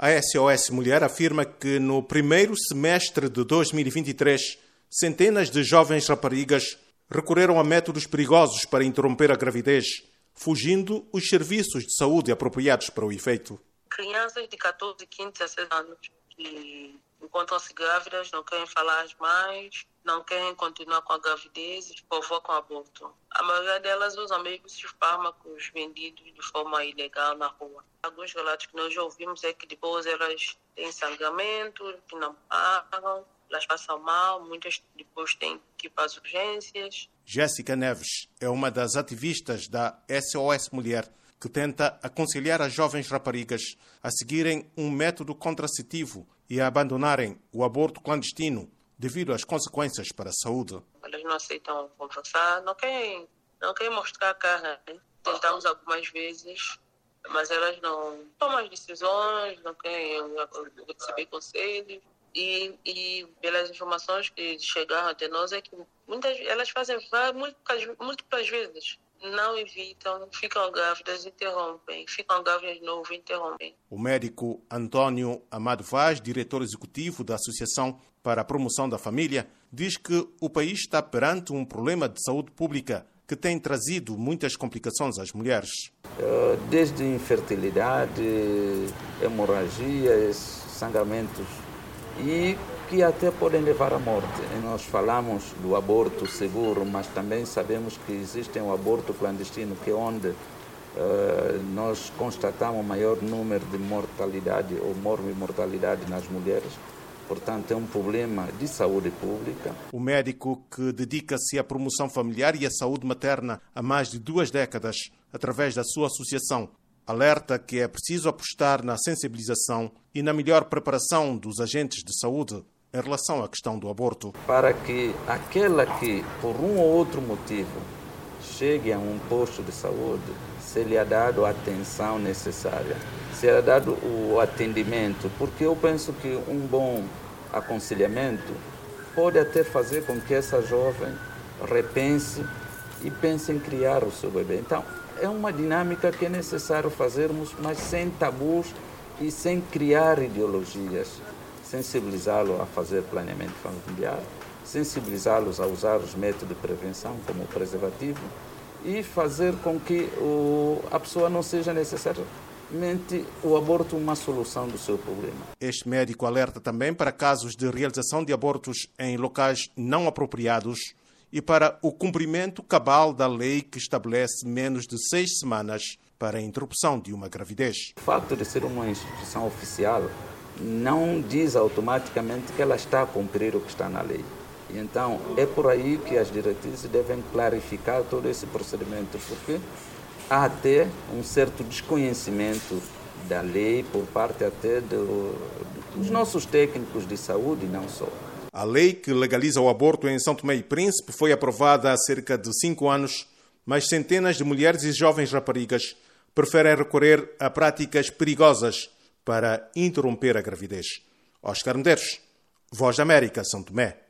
A SOS Mulher afirma que no primeiro semestre de 2023, centenas de jovens raparigas recorreram a métodos perigosos para interromper a gravidez, fugindo os serviços de saúde apropriados para o efeito. Crianças de 14, 15, 16 anos encontram-se grávidas, não querem falar mais, não querem continuar com a gravidez e provocam aborto. A maioria delas usam mesmo esses fármacos vendidos de forma ilegal na rua. Alguns relatos que nós já ouvimos é que depois elas têm sangramento, que não pagam, elas passam mal, muitas depois têm que ir para as urgências. Jéssica Neves é uma das ativistas da SOS Mulher que tenta aconselhar as jovens raparigas a seguirem um método contraceptivo e a abandonarem o aborto clandestino devido às consequências para a saúde. Elas não aceitam conversar, não querem, não querem mostrar a cara. Né? Tentamos algumas vezes, mas elas não tomam as decisões, não querem receber conselhos. E, e pelas informações que chegaram até nós é que muitas elas fazem múltiplas, múltiplas vezes não evitam, ficam grávidas, interrompem, ficam grávidas de novo, interrompem. O médico Antônio Amado Vaz, diretor executivo da Associação para a Promoção da Família, diz que o país está perante um problema de saúde pública que tem trazido muitas complicações às mulheres. Eh, desde infertilidade, hemorragias, sangramentos e que até podem levar à morte. E nós falamos do aborto seguro, mas também sabemos que existe um aborto clandestino, que é onde uh, nós constatamos maior número de mortalidade ou morbimortalidade nas mulheres. Portanto, é um problema de saúde pública. O médico que dedica-se à promoção familiar e à saúde materna há mais de duas décadas, através da sua associação, alerta que é preciso apostar na sensibilização e na melhor preparação dos agentes de saúde em relação à questão do aborto. Para que aquela que, por um ou outro motivo, chegue a um posto de saúde, se lhe é dado a atenção necessária, se é dado o atendimento, porque eu penso que um bom aconselhamento pode até fazer com que essa jovem repense e pense em criar o seu bebê. Então, é uma dinâmica que é necessário fazermos, mas sem tabus e sem criar ideologias sensibilizá-lo a fazer planeamento familiar, sensibilizá-los a usar os métodos de prevenção, como preservativo, e fazer com que o, a pessoa não seja necessariamente o aborto uma solução do seu problema. Este médico alerta também para casos de realização de abortos em locais não apropriados e para o cumprimento cabal da lei que estabelece menos de seis semanas para a interrupção de uma gravidez. O fato de ser uma instituição oficial não diz automaticamente que ela está a cumprir o que está na lei. E então é por aí que as diretrizes devem clarificar todo esse procedimento, porque há até um certo desconhecimento da lei por parte até do, dos nossos técnicos de saúde, não só. A lei que legaliza o aborto em São Tomé e Príncipe foi aprovada há cerca de cinco anos, mas centenas de mulheres e jovens raparigas preferem recorrer a práticas perigosas para interromper a gravidez. Oscar Medeiros, Voz da América, São Tomé.